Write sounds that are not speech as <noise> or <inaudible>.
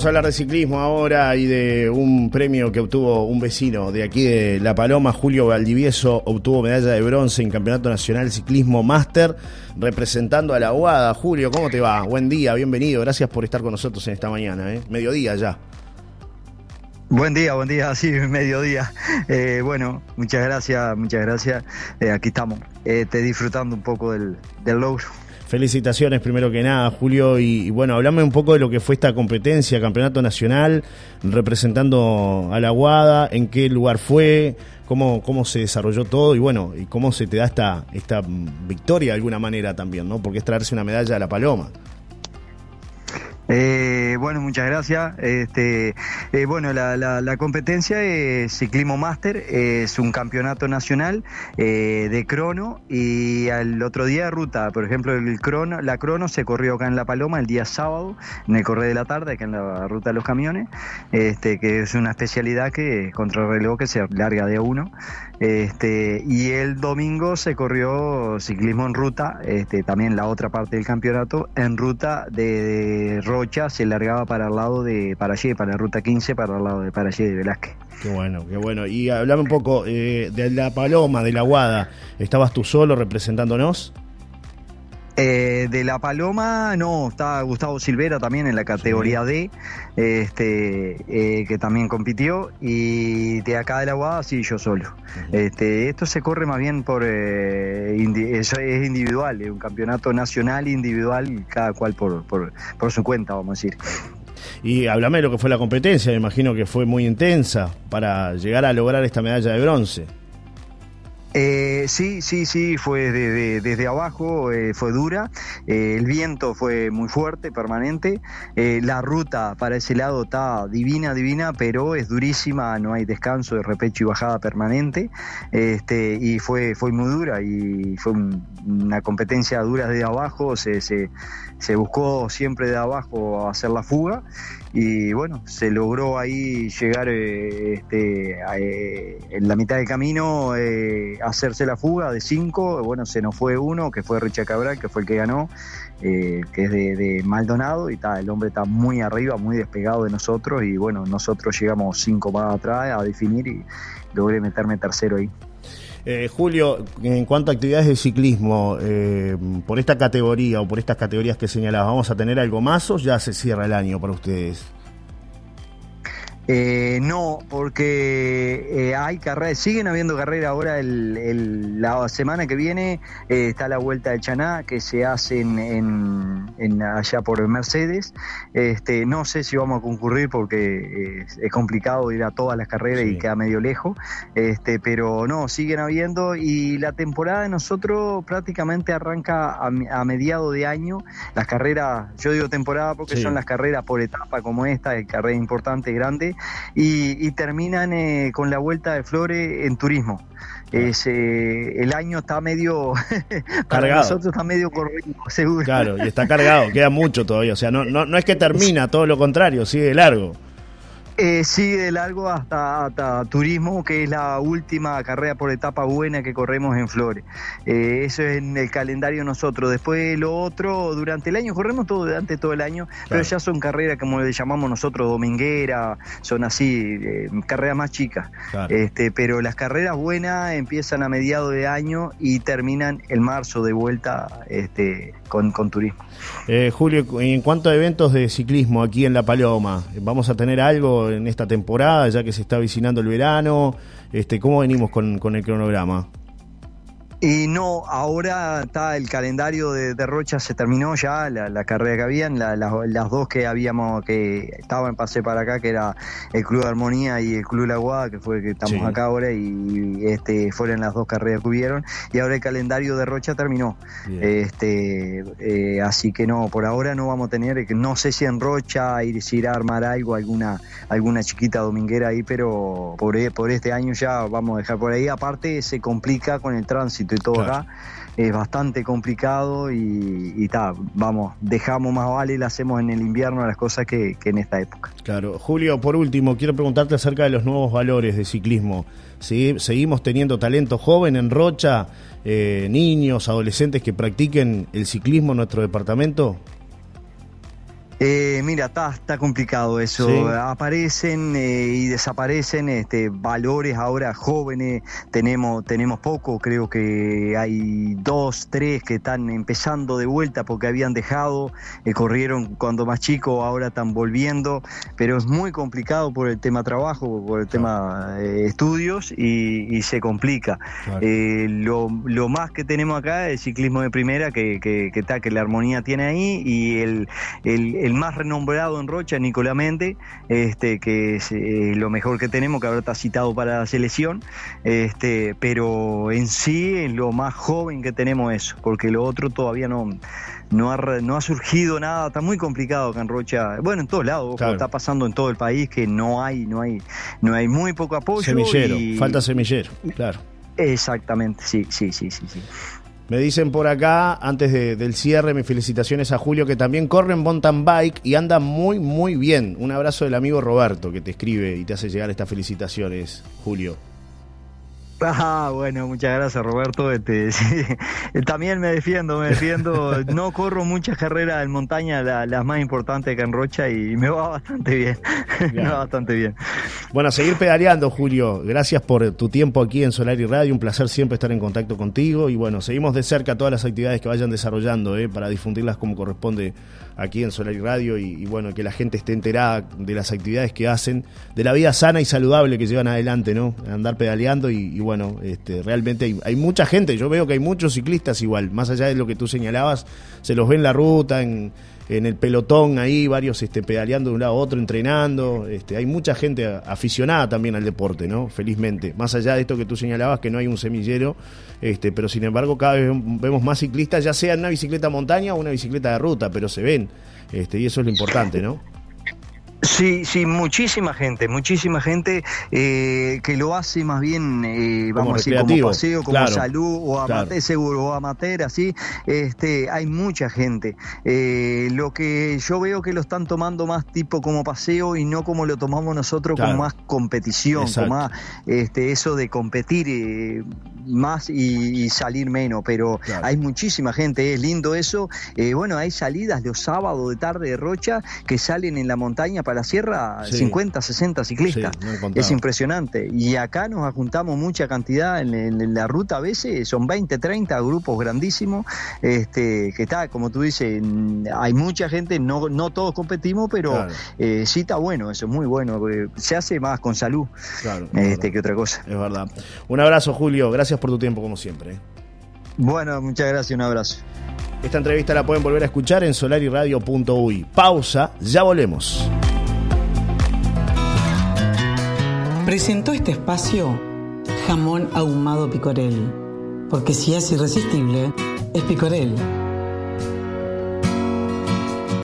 Vamos a hablar de ciclismo ahora y de un premio que obtuvo un vecino de aquí de La Paloma, Julio Valdivieso, obtuvo medalla de bronce en Campeonato Nacional Ciclismo Máster, representando a la UADA. Julio, ¿cómo te va? Buen día, bienvenido, gracias por estar con nosotros en esta mañana, ¿eh? mediodía ya. Buen día, buen día, <laughs> sí, mediodía. Eh, bueno, muchas gracias, muchas gracias. Eh, aquí estamos, eh, te disfrutando un poco del, del logro. Felicitaciones primero que nada, Julio. Y, bueno, hablame un poco de lo que fue esta competencia, Campeonato Nacional, representando a la Guada, en qué lugar fue, cómo, cómo se desarrolló todo y bueno, y cómo se te da esta, esta victoria de alguna manera también, ¿no? Porque es traerse una medalla a la Paloma. Eh, bueno, muchas gracias. Este, eh, bueno, la, competencia es Ciclismo Master, es un campeonato nacional eh, de crono y al otro día ruta. Por ejemplo, el crono, la crono se corrió acá en La Paloma el día sábado, en el correo de la tarde, acá en la ruta de los camiones, este, que es una especialidad que contra reloj que se larga de uno. Este, y el domingo se corrió ciclismo en ruta, este, también la otra parte del campeonato, en ruta de, Rocha se largaba para el lado de Parallé, para la ruta 15, para el lado de Parallé de Velázquez. Qué bueno, qué bueno. Y hablame un poco eh, de la Paloma, de la Guada. ¿Estabas tú solo representándonos? Eh, de La Paloma, no, está Gustavo Silvera también en la categoría D, este, eh, que también compitió, y de acá de la Guada, sí, yo solo. este, esto se corre más bien por, eh, es, individual, es un campeonato nacional individual, cada cual por, por, por su cuenta, vamos a decir. Y háblame de lo que fue la competencia, me imagino que fue muy intensa para llegar a lograr esta medalla de bronce. Eh, sí, sí, sí, fue desde abajo, eh, fue dura, eh, el viento fue muy fuerte, permanente, eh, la ruta para ese lado está divina, divina, pero es durísima, no hay descanso de repecho y bajada permanente, este, y fue, fue muy dura y fue una competencia dura desde abajo, se, se, se buscó siempre de abajo hacer la fuga y bueno, se logró ahí llegar eh, este, en la mitad del camino, hacerse la fuga de cinco, bueno, se nos fue uno, que fue Richard Cabral, que fue el que ganó, que es de, Maldonado, y está el hombre está muy arriba, muy despegado de nosotros, y bueno, nosotros llegamos cinco más atrás a definir y logré meterme tercero ahí. Eh, Julio, en cuanto a actividades de ciclismo, eh, por esta categoría o por estas categorías que señalabas, ¿vamos a tener algo más o ya se cierra el año para ustedes? Eh, no, porque eh, hay carreras, siguen habiendo carreras ahora. la semana que viene eh, está la Vuelta de Chaná que se hace en, allá por Mercedes. Este, no sé si vamos a concurrir porque es, complicado ir a todas las carreras y queda medio lejos. Este, pero no, siguen habiendo y la temporada de nosotros prácticamente arranca a, a mediado de año. Las carreras, yo digo temporada porque son las carreras por etapa como esta, es carrera importante, grande y, terminan eh, con la vuelta de Flores en turismo. Es, eh, el año está medio <laughs> para cargado. nosotros está medio corrido, <laughs> seguro. Claro, y está cargado, queda mucho todavía. O sea, no, no, no es que termina, todo lo contrario, sigue largo. Eh, sí, de largo hasta, turismo, que es la última carrera por etapa buena que corremos en Flores. Eh, eso es en el calendario nosotros. Después lo otro, durante el año, corremos todo durante todo el año, pero ya son carreras como le llamamos nosotros, dominguera, son así, eh, carreras más chicas. Este, pero las carreras buenas empiezan a mediados de año y terminan el marzo de vuelta este, con, con turismo. Eh, Julio, en cuanto a eventos de ciclismo aquí en La Paloma, ¿vamos a tener algo en esta temporada, ya que se está vicinando el verano. Este, ¿Cómo venimos con, con el cronograma? Y no, ahora está el calendario de, Rocha, se terminó ya la, carrera que habían, las dos que habíamos, que estaban, pasé para acá, que era el Club de Armonía y el Club La Guada, que fue que estamos acá ahora, y este fueron las dos carreras que hubieron, y ahora el calendario de Rocha terminó. Este, eh, así que no, por ahora no vamos a tener, no sé si en Rocha ir, si irá a armar algo, alguna, alguna chiquita dominguera ahí, pero por, por este año ya vamos a dejar por ahí. Aparte se complica con el tránsito y todo acá es bastante complicado y, y vamos, dejamos más vale y lo hacemos en el invierno las cosas que, en esta época. Claro. Julio, por último, quiero preguntarte acerca de los nuevos valores de ciclismo. ¿Seguimos teniendo talento joven en Rocha, eh, niños, adolescentes que practiquen el ciclismo en nuestro departamento? Eh, mira, está, está complicado eso. Aparecen eh, y desaparecen este, valores ahora jóvenes. Tenemos, tenemos poco, creo que hay dos, tres que están empezando de vuelta porque habían dejado, eh, corrieron cuando más chicos, ahora están volviendo. Pero es muy complicado por el tema trabajo, por el tema estudios y, se complica. Lo, lo, más que tenemos acá es el ciclismo de primera que, que, que, que la armonía tiene ahí y el, el el más renombrado en Rocha, Nicolás Mente, este, que es eh, lo mejor que tenemos, que ahora está citado para la selección, este, pero en sí es lo más joven que tenemos eso, porque lo otro todavía no, no, ha, no ha surgido nada, está muy complicado acá en Rocha, bueno, en todos lados, está pasando en todo el país que no hay, no hay, no hay muy poco apoyo. Semillero, falta semillero, claro. Exactamente, sí, sí, sí, sí, sí. Me dicen por acá, antes del cierre, mis felicitaciones a Julio, que también corre en mountain bike y anda muy, muy bien. Un abrazo del amigo Roberto, que te escribe y te hace llegar estas felicitaciones, Julio. <laughs> Ah, bueno, muchas gracias Roberto. Este, <laughs> También me defiendo, me defiendo. No corro muchas carreras en montaña, las más importantes que en Rocha y me va bastante bien. <laughs> me va bastante bien. Bueno, a seguir pedaleando, Julio. Gracias por tu tiempo aquí en Solar y Radio. Un placer siempre estar en contacto contigo. Y bueno, seguimos de cerca todas las actividades que vayan desarrollando eh, para difundirlas como corresponde aquí en Solar y Radio. Y, bueno, que la gente esté enterada de las actividades que hacen, de la vida sana y saludable que llevan adelante, ¿no? Andar pedaleando y, y bueno, este, realmente hay, mucha gente, yo veo que hay muchos ciclistas igual, más allá de lo que tú señalabas, se los ve en la ruta, en, el pelotón ahí, varios este, pedaleando de un lado a otro, entrenando, este, hay mucha gente aficionada también al deporte, ¿no? Felizmente, más allá de esto que tú señalabas, que no hay un semillero, este, pero sin embargo cada vez vemos más ciclistas, ya sea en una bicicleta montaña o una bicicleta de ruta, pero se ven, este, y eso es lo importante, ¿no? Sí, sí, muchísima gente, muchísima gente eh, que lo hace más bien, eh, vamos a decir, como paseo, como salud, o amateur, seguro, o amateur, así. Este, hay mucha gente. Eh, lo que yo veo que lo están tomando más tipo como paseo y no como lo tomamos nosotros como más competición, como más este, eso de competir más y, salir menos. Pero hay muchísima gente, es lindo eso. bueno, hay salidas los sábados de tarde de Rocha que salen en la montaña para la sierra 50, 60 ciclistas. es impresionante. Y acá nos juntamos mucha cantidad en, la ruta a veces, son 20, 30 grupos grandísimos, este, que está, como tú dices, hay mucha gente, no, no todos competimos, pero eh, sí está bueno, eso es muy bueno, se hace más con salud este, que otra cosa. Es verdad. Un abrazo, Julio, gracias por tu tiempo como siempre. ¿eh? Bueno, muchas gracias, un abrazo. Esta entrevista la pueden volver a escuchar en solariradio.uy. Pausa, ya volvemos. Presentó este espacio Jamón Ahumado Picorel, porque si es irresistible, es Picorel.